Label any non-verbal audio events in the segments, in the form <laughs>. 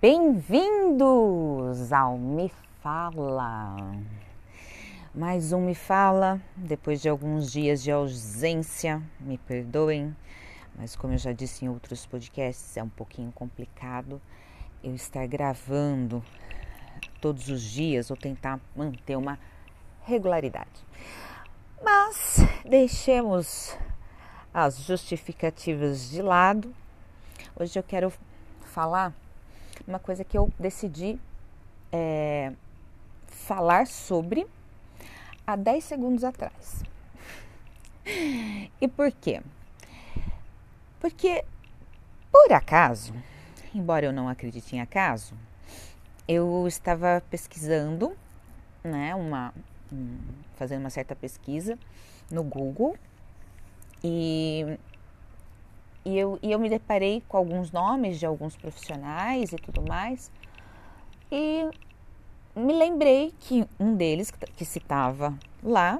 Bem-vindos ao Me Fala. Mais um Me Fala, depois de alguns dias de ausência, me perdoem, mas como eu já disse em outros podcasts, é um pouquinho complicado eu estar gravando todos os dias ou tentar manter uma regularidade. Mas deixemos as justificativas de lado. Hoje eu quero falar uma coisa que eu decidi é, falar sobre há 10 segundos atrás. E por quê? Porque, por acaso, embora eu não acredite em acaso, eu estava pesquisando, né, uma, um, fazendo uma certa pesquisa no Google e e eu, e eu me deparei com alguns nomes de alguns profissionais e tudo mais. E me lembrei que um deles, que citava lá,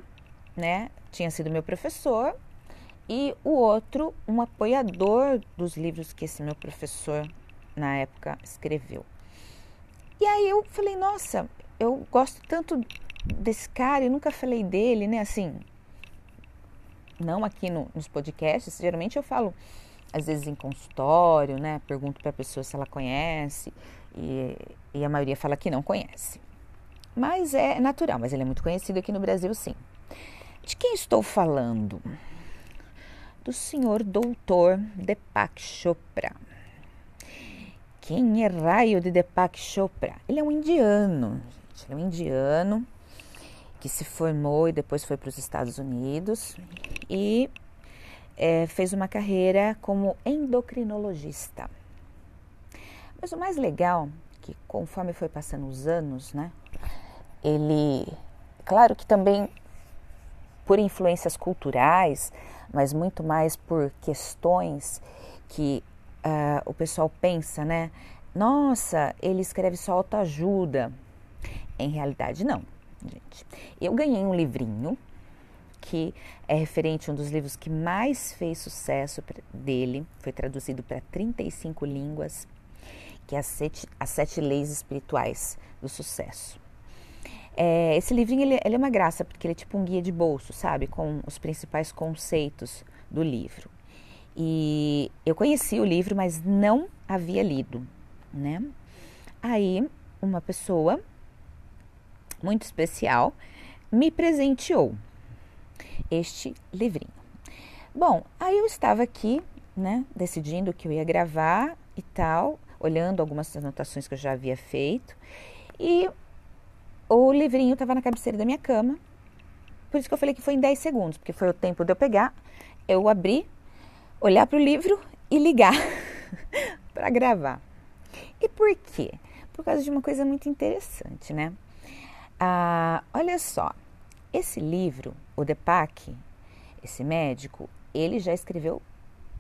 né, tinha sido meu professor, e o outro, um apoiador dos livros que esse meu professor, na época, escreveu. E aí eu falei, nossa, eu gosto tanto desse cara e nunca falei dele, né? Assim, não aqui no, nos podcasts, geralmente eu falo às vezes em consultório, né? Pergunto para a pessoa se ela conhece e, e, a maioria fala que não conhece. Mas é natural, mas ele é muito conhecido aqui no Brasil, sim. De quem estou falando? Do senhor doutor Deepak Chopra. Quem é raio de Deepak Chopra? Ele é um indiano, gente. Ele é um indiano que se formou e depois foi para os Estados Unidos e é, fez uma carreira como endocrinologista. Mas o mais legal, que conforme foi passando os anos, né, ele, claro que também por influências culturais, mas muito mais por questões que uh, o pessoal pensa, né? Nossa, ele escreve só autoajuda. Em realidade, não, gente. Eu ganhei um livrinho que é referente a um dos livros que mais fez sucesso dele, foi traduzido para 35 línguas, que é As Sete, As Sete Leis Espirituais do Sucesso. É, esse livrinho ele, ele, é uma graça, porque ele é tipo um guia de bolso, sabe? Com os principais conceitos do livro. E eu conheci o livro, mas não havia lido, né? Aí, uma pessoa muito especial me presenteou este livrinho. Bom, aí eu estava aqui, né, decidindo que eu ia gravar e tal, olhando algumas anotações que eu já havia feito, e o livrinho estava na cabeceira da minha cama, por isso que eu falei que foi em 10 segundos, porque foi o tempo de eu pegar, eu abrir, olhar para o livro e ligar <laughs> para gravar. E por quê? Por causa de uma coisa muito interessante, né? Ah, olha só, esse livro, o Deepak, esse médico, ele já escreveu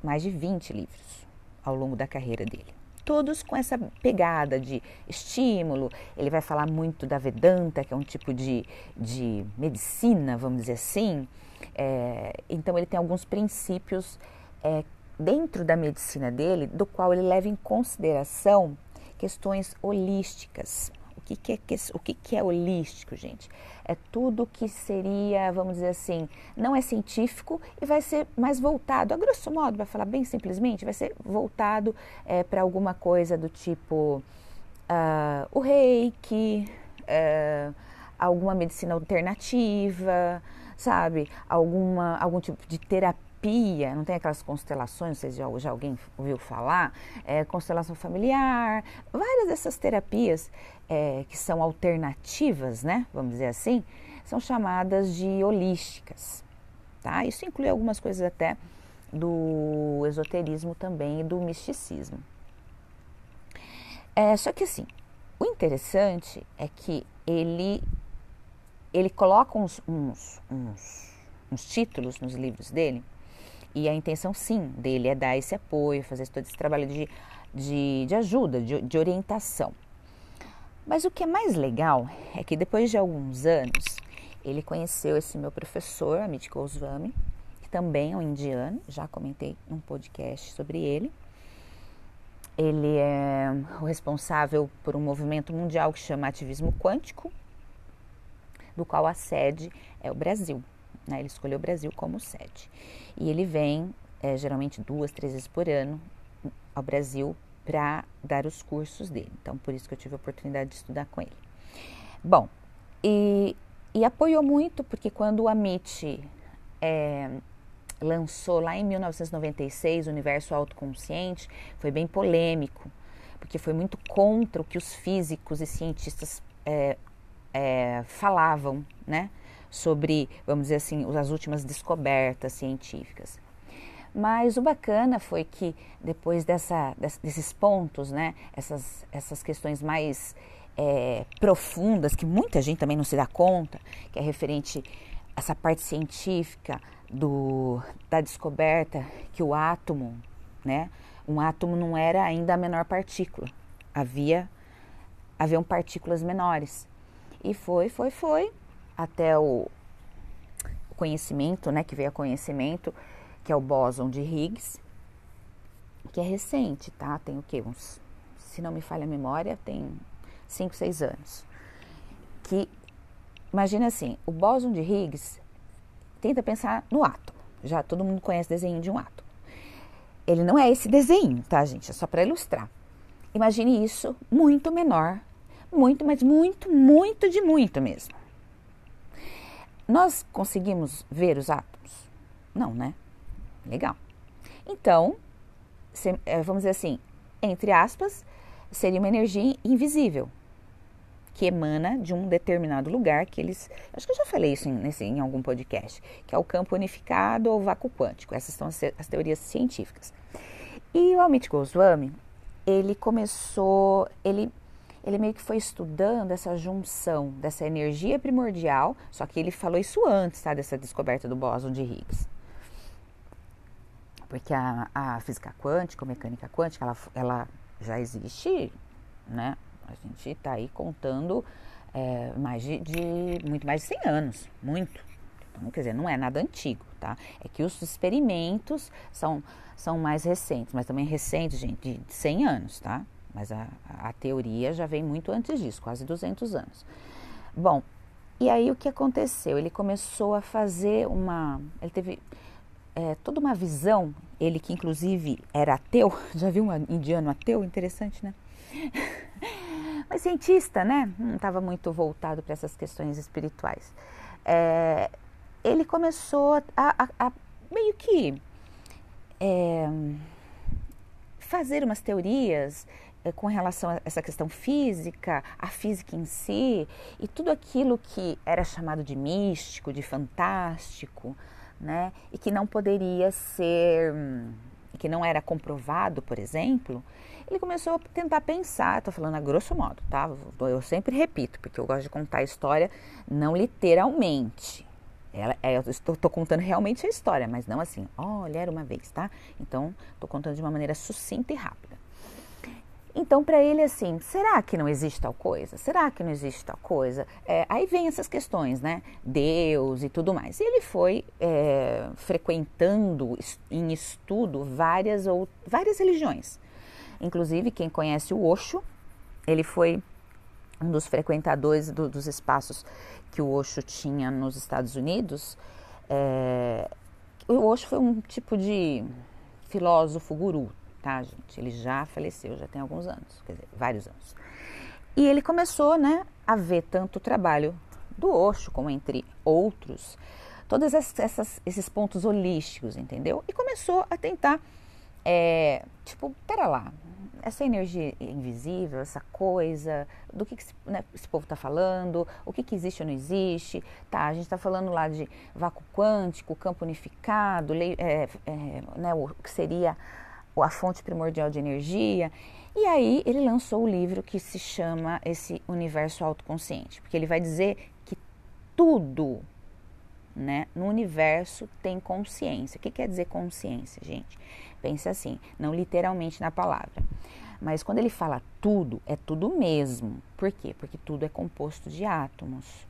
mais de 20 livros ao longo da carreira dele. Todos com essa pegada de estímulo. Ele vai falar muito da Vedanta, que é um tipo de, de medicina, vamos dizer assim. É, então, ele tem alguns princípios é, dentro da medicina dele, do qual ele leva em consideração questões holísticas que, que, é, o que, que é holístico, gente? É tudo que seria, vamos dizer assim, não é científico e vai ser mais voltado, a grosso modo, para falar bem simplesmente, vai ser voltado é, para alguma coisa do tipo uh, o reiki, uh, alguma medicina alternativa, sabe? Alguma, algum tipo de terapia terapia, não tem aquelas constelações, vocês já, já alguém ouviu falar? É, constelação familiar, várias dessas terapias é, que são alternativas, né? Vamos dizer assim, são chamadas de holísticas, tá? Isso inclui algumas coisas até do esoterismo também e do misticismo. É, só que assim, o interessante é que ele, ele coloca uns, uns, uns, uns títulos nos livros dele e a intenção, sim, dele é dar esse apoio, fazer todo esse trabalho de, de, de ajuda, de, de orientação. Mas o que é mais legal é que depois de alguns anos, ele conheceu esse meu professor, Amit Goswami, que também é um indiano, já comentei num podcast sobre ele. ele é o responsável por um movimento mundial que chama Ativismo Quântico, do qual a sede é o Brasil. Né? Ele escolheu o Brasil como sede. E ele vem é, geralmente duas, três vezes por ano ao Brasil para dar os cursos dele. Então, por isso que eu tive a oportunidade de estudar com ele. Bom, e, e apoiou muito, porque quando o Amit é, lançou lá em 1996 o Universo Autoconsciente, foi bem polêmico, porque foi muito contra o que os físicos e cientistas é, é, falavam, né? Sobre, vamos dizer assim, as últimas descobertas científicas. Mas o bacana foi que depois dessa, desses pontos, né, essas, essas questões mais é, profundas, que muita gente também não se dá conta, que é referente a essa parte científica do, da descoberta que o átomo, né, um átomo não era ainda a menor partícula, havia haviam partículas menores. E foi, foi, foi, até o conhecimento, né, que veio a conhecimento, que é o bóson de Higgs, que é recente, tá? Tem o quê? Uns, se não me falha a memória, tem 5, 6 anos. Que, imagina assim, o bóson de Higgs, tenta pensar no átomo. Já todo mundo conhece o desenho de um átomo. Ele não é esse desenho, tá, gente? É só para ilustrar. Imagine isso muito menor, muito, mas muito, muito de muito mesmo. Nós conseguimos ver os átomos? Não, né? Legal. Então, é, vamos dizer assim, entre aspas, seria uma energia invisível que emana de um determinado lugar que eles. Acho que eu já falei isso em, nesse, em algum podcast, que é o campo unificado ou vácuo quântico. Essas são as, as teorias científicas. E o Amit Goswami, ele começou, ele, ele meio que foi estudando essa junção dessa energia primordial, só que ele falou isso antes, tá, dessa descoberta do bóson de Higgs porque a, a física quântica, a mecânica quântica, ela, ela já existe, né? A gente está aí contando é, mais de, de, muito mais de 100 anos, muito. Então, quer dizer, não é nada antigo, tá? É que os experimentos são, são mais recentes, mas também recentes, gente, de 100 anos, tá? Mas a, a teoria já vem muito antes disso, quase 200 anos. Bom, e aí o que aconteceu? Ele começou a fazer uma. Ele teve é, toda uma visão, ele que inclusive era ateu, <laughs> já viu um indiano ateu? Interessante, né? <laughs> Mas cientista, né? Não estava muito voltado para essas questões espirituais. É, ele começou a, a, a meio que é, fazer umas teorias é, com relação a essa questão física, a física em si, e tudo aquilo que era chamado de místico, de fantástico, né? E que não poderia ser, que não era comprovado, por exemplo, ele começou a tentar pensar, estou falando a grosso modo, tá? Eu sempre repito, porque eu gosto de contar a história não literalmente. Ela, é, eu estou, estou, contando realmente a história, mas não assim, olha, era uma vez, tá? Então, estou contando de uma maneira sucinta e rápida. Então, para ele, assim, será que não existe tal coisa? Será que não existe tal coisa? É, aí vem essas questões, né? Deus e tudo mais. E ele foi é, frequentando em estudo várias, ou, várias religiões. Inclusive, quem conhece o Osho, ele foi um dos frequentadores do, dos espaços que o Osho tinha nos Estados Unidos. É, o Osho foi um tipo de filósofo guru, tá, gente? Ele já faleceu, já tem alguns anos, quer dizer, vários anos. E ele começou, né, a ver tanto o trabalho do Osho, como entre outros, todos esses pontos holísticos, entendeu? E começou a tentar, é, tipo, pera lá, essa energia invisível, essa coisa, do que, que esse, né, esse, povo está falando, o que, que existe ou não existe. Tá, a gente está falando lá de vácuo quântico, campo unificado, lei, é, é, né, o que seria a fonte primordial de energia. E aí ele lançou o livro que se chama esse universo autoconsciente, porque ele vai dizer que tudo né, no universo tem consciência. O que quer dizer consciência, gente? Pense assim, não literalmente na palavra. Mas quando ele fala tudo, é tudo mesmo. Por quê? Porque tudo é composto de átomos.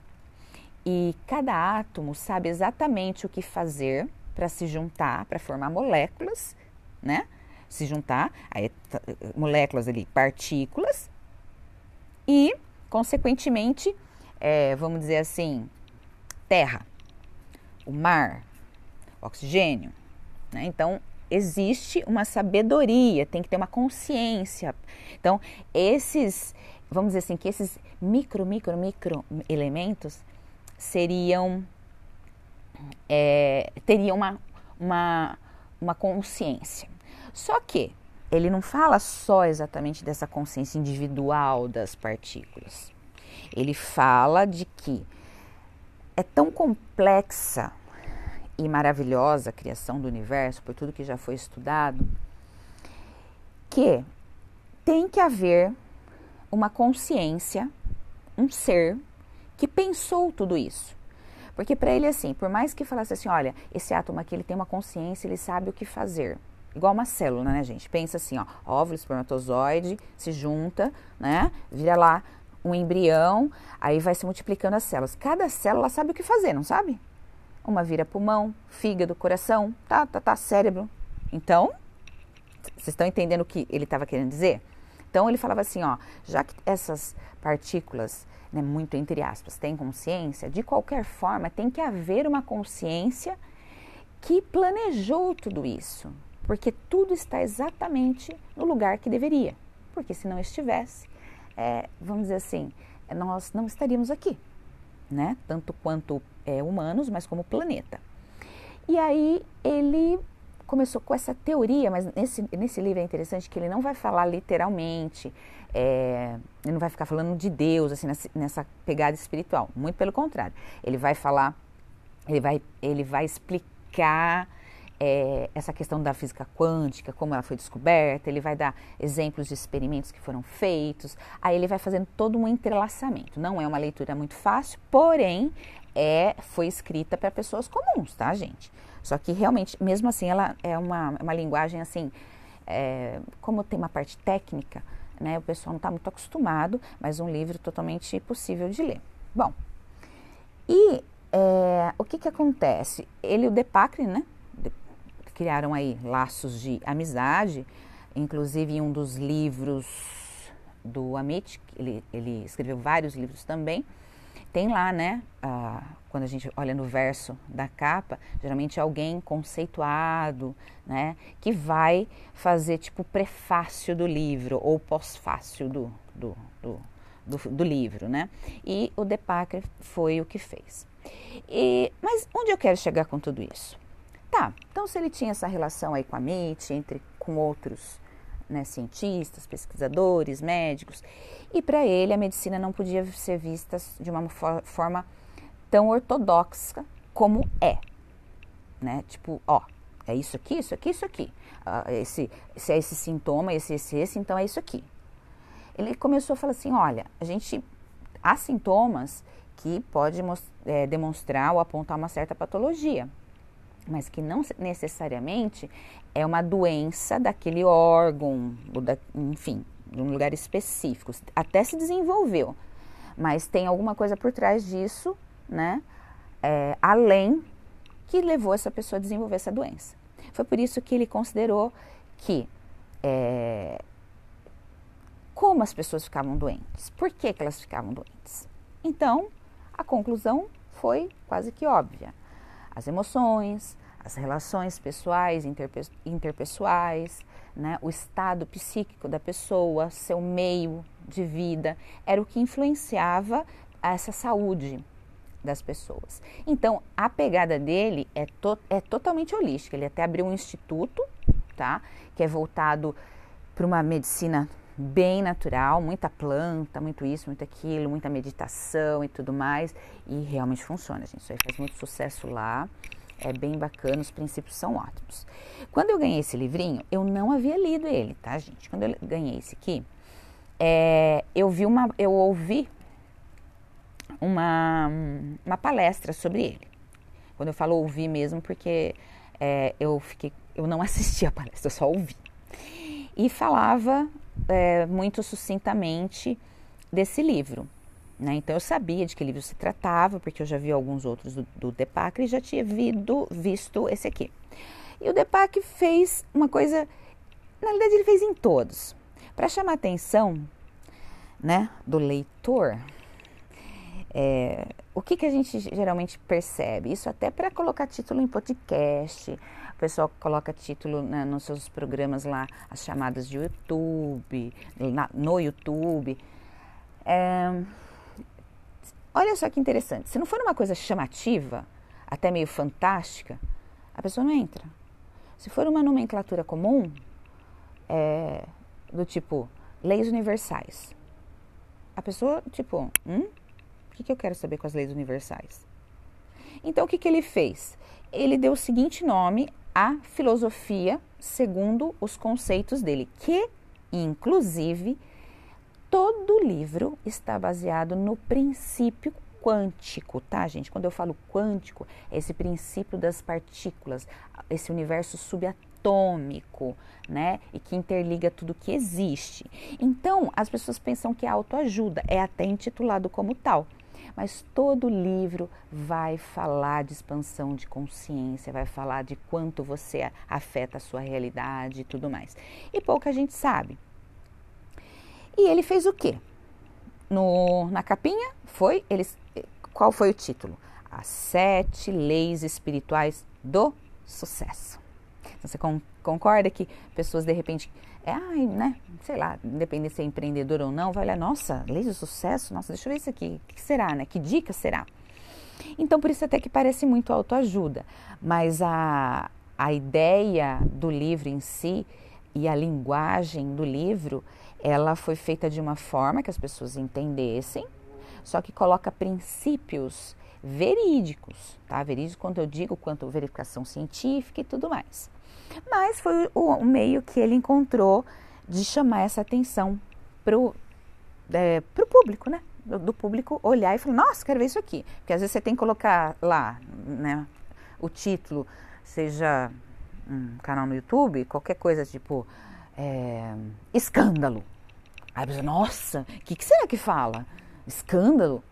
E cada átomo sabe exatamente o que fazer para se juntar, para formar moléculas, né? Se juntar, moléculas ali, partículas, e, consequentemente, é, vamos dizer assim, terra, o mar, oxigênio. Né? Então, existe uma sabedoria, tem que ter uma consciência. Então, esses, vamos dizer assim, que esses micro, micro, micro elementos seriam, é, teriam uma, uma, uma consciência. Só que ele não fala só exatamente dessa consciência individual das partículas. Ele fala de que é tão complexa e maravilhosa a criação do universo, por tudo que já foi estudado, que tem que haver uma consciência, um ser que pensou tudo isso. Porque para ele assim, por mais que falasse assim, olha, esse átomo aqui ele tem uma consciência, ele sabe o que fazer. Igual uma célula, né, gente? Pensa assim, ó, óvulo, espermatozoide, se junta, né? Vira lá um embrião, aí vai se multiplicando as células. Cada célula sabe o que fazer, não sabe? Uma vira pulmão, fígado, coração, tá, tá, tá, cérebro. Então, vocês estão entendendo o que ele estava querendo dizer? Então ele falava assim, ó, já que essas partículas, né, muito entre aspas, têm consciência, de qualquer forma tem que haver uma consciência que planejou tudo isso, porque tudo está exatamente no lugar que deveria, porque se não estivesse, é, vamos dizer assim, nós não estaríamos aqui né? Tanto quanto é, humanos, mas como planeta. E aí ele começou com essa teoria, mas nesse, nesse livro é interessante que ele não vai falar literalmente, é, ele não vai ficar falando de Deus, assim, nessa, pegada espiritual. Muito pelo contrário. Ele vai falar, ele vai, ele vai explicar é, essa questão da física quântica, como ela foi descoberta, ele vai dar exemplos de experimentos que foram feitos, aí ele vai fazendo todo um entrelaçamento. Não é uma leitura muito fácil, porém é, foi escrita para pessoas comuns, tá, gente? Só que realmente, mesmo assim, ela é uma, uma linguagem assim, é, como tem uma parte técnica, né, o pessoal não está muito acostumado, mas um livro totalmente possível de ler. Bom, e é, o que que acontece? Ele, o Depacre, né, criaram aí laços de amizade, inclusive em um dos livros do Amit, ele, ele escreveu vários livros também, tem lá, né, quando a gente olha no verso da capa, geralmente é alguém conceituado, né, que vai fazer tipo prefácio do livro ou pós-fácio do, do, do, do, do livro, né, e o Depacker foi o que fez. E, mas onde eu quero chegar com tudo isso? Tá, então se ele tinha essa relação aí com a MIT, entre com outros né, cientistas, pesquisadores, médicos, e para ele a medicina não podia ser vista de uma forma tão ortodoxa como é, né? Tipo, ó, é isso aqui, isso aqui, isso aqui. Uh, esse, se é esse sintoma, esse, esse, esse, então é isso aqui. Ele começou a falar assim, olha, a gente há sintomas que pode é, demonstrar ou apontar uma certa patologia mas que não necessariamente é uma doença daquele órgão, ou da, enfim, de um lugar específico. Até se desenvolveu, mas tem alguma coisa por trás disso, né? É, além que levou essa pessoa a desenvolver essa doença. Foi por isso que ele considerou que é, como as pessoas ficavam doentes, por que, que elas ficavam doentes. Então, a conclusão foi quase que óbvia as emoções, as relações pessoais, interpe interpessoais, né, o estado psíquico da pessoa, seu meio de vida, era o que influenciava essa saúde das pessoas. Então, a pegada dele é, to é totalmente holística. Ele até abriu um instituto, tá, que é voltado para uma medicina bem natural, muita planta, muito isso, muito aquilo, muita meditação e tudo mais. E realmente funciona, gente. Isso aí faz muito sucesso lá. É bem bacana, os princípios são ótimos. Quando eu ganhei esse livrinho, eu não havia lido ele, tá, gente? Quando eu ganhei esse aqui, é, eu vi uma, eu ouvi uma, uma palestra sobre ele. Quando eu falo ouvir mesmo, porque é, eu fiquei, eu não <laughs> assisti a palestra, eu só ouvi. E falava é, muito sucintamente desse livro. Né? Então eu sabia de que livro se tratava, porque eu já vi alguns outros do, do Depac e já tinha vido, visto esse aqui. E o Depac fez uma coisa Na realidade, ele fez em todos. Para chamar a atenção né, do leitor, é, o que, que a gente geralmente percebe? Isso até para colocar título em podcast, o pessoal coloca título né, nos seus programas lá, as chamadas de YouTube, na, no YouTube. É, olha só que interessante, se não for uma coisa chamativa, até meio fantástica, a pessoa não entra. Se for uma nomenclatura comum, é, do tipo leis universais, a pessoa, tipo, hum? Que, que eu quero saber com as leis universais? Então, o que, que ele fez? Ele deu o seguinte nome à filosofia segundo os conceitos dele, que, inclusive, todo livro está baseado no princípio quântico, tá, gente? Quando eu falo quântico, é esse princípio das partículas, esse universo subatômico, né? E que interliga tudo que existe. Então, as pessoas pensam que é autoajuda, é até intitulado como tal. Mas todo livro vai falar de expansão de consciência, vai falar de quanto você afeta a sua realidade e tudo mais. E pouca gente sabe. E ele fez o quê? No, na capinha foi, eles, qual foi o título? As sete leis espirituais do sucesso. Então, você concorda que pessoas de repente, é, ai, né, sei lá, independente se é empreendedor ou não, vai olhar, nossa, lei do sucesso, nossa, deixa eu ver isso aqui, o que será, né? Que dica será? Então, por isso até que parece muito autoajuda, mas a, a ideia do livro em si e a linguagem do livro, ela foi feita de uma forma que as pessoas entendessem, só que coloca princípios verídicos, tá? Verídicos quando eu digo quanto verificação científica e tudo mais. Mas foi o, o meio que ele encontrou de chamar essa atenção para o é, pro público, né? Do, do, público olhar e falar, nossa, quero ver isso aqui. Porque às vezes você tem que colocar lá, né? O título, seja um canal no YouTube, qualquer coisa tipo é, escândalo. Aí você, nossa, o que, que será que fala? Escândalo?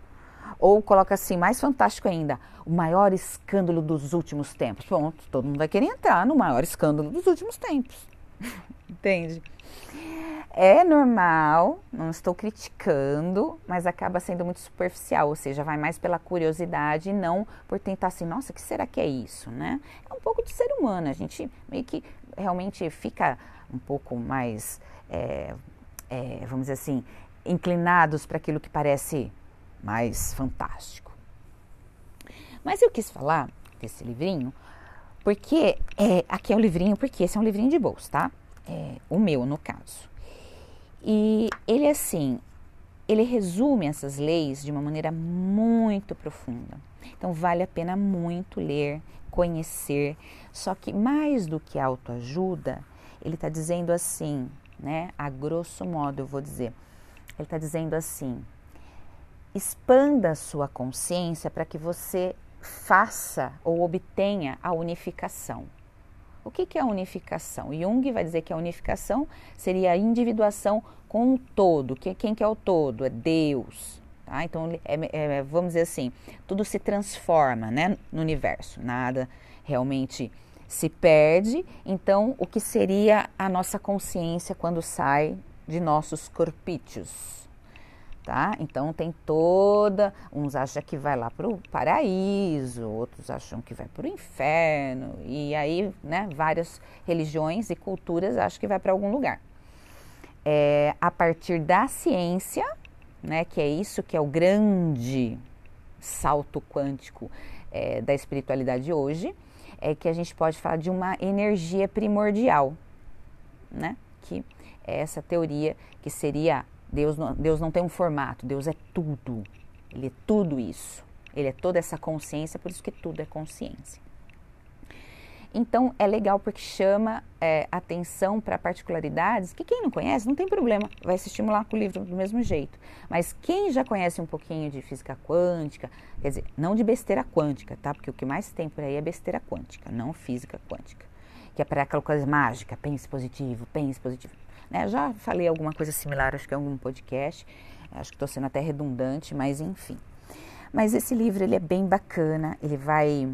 Ou coloca assim, mais fantástico ainda, o maior escândalo dos últimos tempos. Pronto, todo mundo vai querer entrar no maior escândalo dos últimos tempos. <laughs> Entende? É normal, não estou criticando, mas acaba sendo muito superficial, ou seja, vai mais pela curiosidade e não por tentar assim, nossa, que será que é isso, né? É um pouco do ser humano, a gente meio que realmente fica um pouco mais, é, é, vamos dizer assim, inclinados para aquilo que parece mais fantástico. Mas eu quis falar desse livrinho porque é, aqui é o livrinho, porque esse é um livrinho de bolsa, tá? É, o meu, no caso. E ele, assim, ele resume essas leis de uma maneira muito profunda. Então, vale a pena muito ler, conhecer. Só que, mais do que autoajuda, ele está dizendo assim, né? A grosso modo, eu vou dizer. Ele está dizendo assim: expanda a sua consciência para que você faça ou obtenha a unificação. O que, que é a unificação? Jung vai dizer que a unificação seria a individuação com o todo. Quem que é o todo? É Deus. Tá? Então, é, é, vamos dizer assim, tudo se transforma né, no universo, nada realmente se perde. Então, o que seria a nossa consciência quando sai de nossos corpícios? Tá? Então tem toda, uns acham que vai lá para o paraíso, outros acham que vai para o inferno, e aí, né, várias religiões e culturas acham que vai para algum lugar. É, a partir da ciência, né, que é isso que é o grande salto quântico é, da espiritualidade hoje, é que a gente pode falar de uma energia primordial, né? Que é essa teoria que seria Deus não, Deus não tem um formato, Deus é tudo. Ele é tudo isso. Ele é toda essa consciência, por isso que tudo é consciência. Então é legal porque chama é, atenção para particularidades que quem não conhece não tem problema, vai se estimular com o livro do mesmo jeito. Mas quem já conhece um pouquinho de física quântica, quer dizer, não de besteira quântica, tá? Porque o que mais tem por aí é besteira quântica, não física quântica, que é para aquela coisa mágica, pense positivo, pense positivo. Né? Já falei alguma coisa similar, acho que em algum podcast, acho que estou sendo até redundante, mas enfim. Mas esse livro ele é bem bacana, ele vai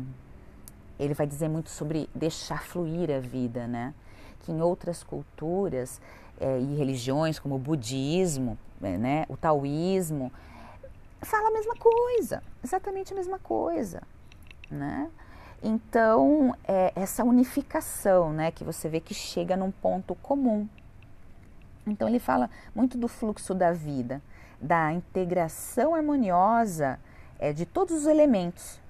ele vai dizer muito sobre deixar fluir a vida, né? que em outras culturas é, e religiões, como o budismo, é, né, o taoísmo, fala a mesma coisa, exatamente a mesma coisa, né? Então, é essa unificação, né, que você vê que chega num ponto comum. Então, ele fala muito do fluxo da vida, da integração harmoniosa é, de todos os elementos,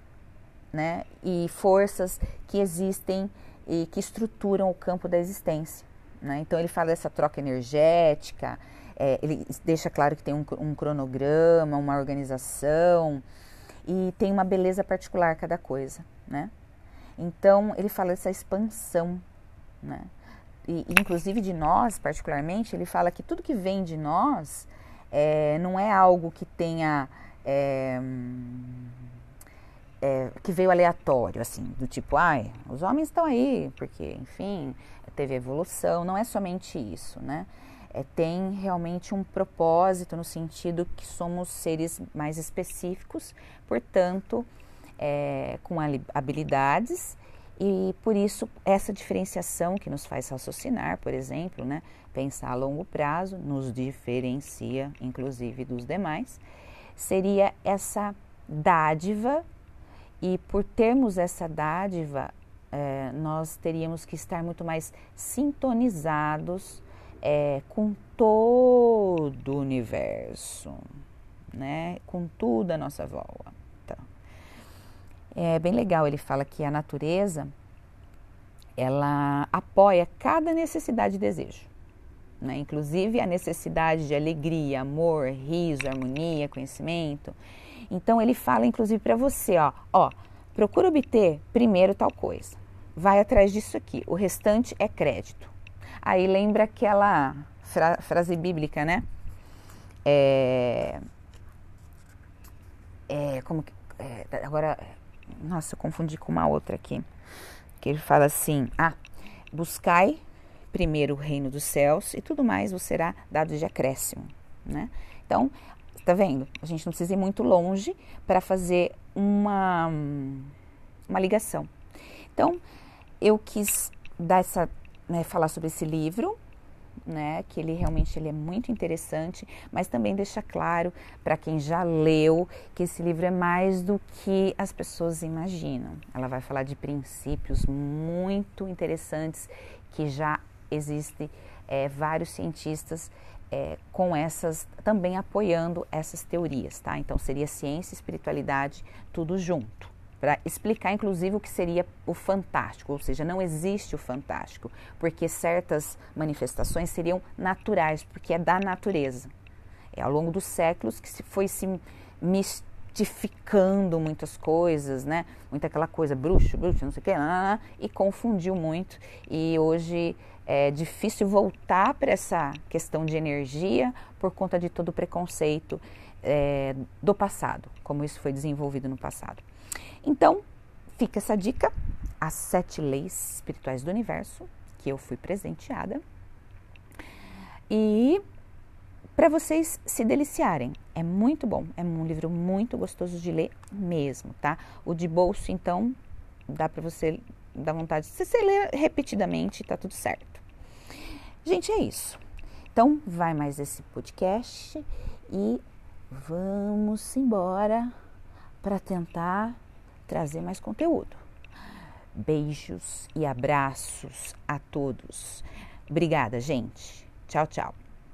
né, e forças que existem e que estruturam o campo da existência. Né? Então, ele fala dessa troca energética, é, ele deixa claro que tem um, um cronograma, uma organização e tem uma beleza particular cada coisa, né? Então, ele fala dessa expansão, né? E, inclusive de nós, particularmente, ele fala que tudo que vem de nós é, não é algo que tenha. É, é, que veio aleatório, assim, do tipo, ai, os homens estão aí, porque, enfim, teve evolução. Não é somente isso, né? É, tem realmente um propósito no sentido que somos seres mais específicos, portanto, é, com habilidades e por isso essa diferenciação que nos faz raciocinar, por exemplo, né, pensar a longo prazo, nos diferencia inclusive dos demais, seria essa dádiva e por termos essa dádiva, é, nós teríamos que estar muito mais sintonizados é, com todo o universo, né? com tudo à nossa volta. É bem legal, ele fala que a natureza ela apoia cada necessidade e desejo. Né? Inclusive a necessidade de alegria, amor, riso, harmonia, conhecimento. Então ele fala inclusive para você, ó, ó, procura obter primeiro tal coisa. Vai atrás disso aqui. O restante é crédito. Aí lembra aquela fra frase bíblica, né? É, é como que é, agora nossa, eu confundi com uma outra aqui. Que ele fala assim: Ah, buscai primeiro o reino dos céus e tudo mais vos será dado de acréscimo, né? Então, tá vendo? A gente não precisa ir muito longe para fazer uma, uma ligação. Então, eu quis dar essa, né, falar sobre esse livro, né, que ele realmente ele é muito interessante, mas também deixa claro para quem já leu que esse livro é mais do que as pessoas imaginam. Ela vai falar de princípios muito interessantes que já existem é, vários cientistas é, com essas também apoiando essas teorias, tá? Então seria ciência e espiritualidade tudo junto para explicar inclusive o que seria o fantástico, ou seja, não existe o fantástico, porque certas manifestações seriam naturais, porque é da natureza. É ao longo dos séculos que se foi se mistificando muitas coisas, né? Muita aquela coisa bruxo, bruxo, não sei o que, e confundiu muito. E hoje é difícil voltar para essa questão de energia por conta de todo o preconceito é, do passado, como isso foi desenvolvido no passado. Então, fica essa dica: as sete leis espirituais do universo, que eu fui presenteada. E para vocês se deliciarem. É muito bom, é um livro muito gostoso de ler mesmo, tá? O de bolso, então, dá para você dar vontade. Se você ler repetidamente, tá tudo certo. Gente, é isso. Então, vai mais esse podcast e vamos embora para tentar trazer mais conteúdo. Beijos e abraços a todos. Obrigada, gente. Tchau, tchau.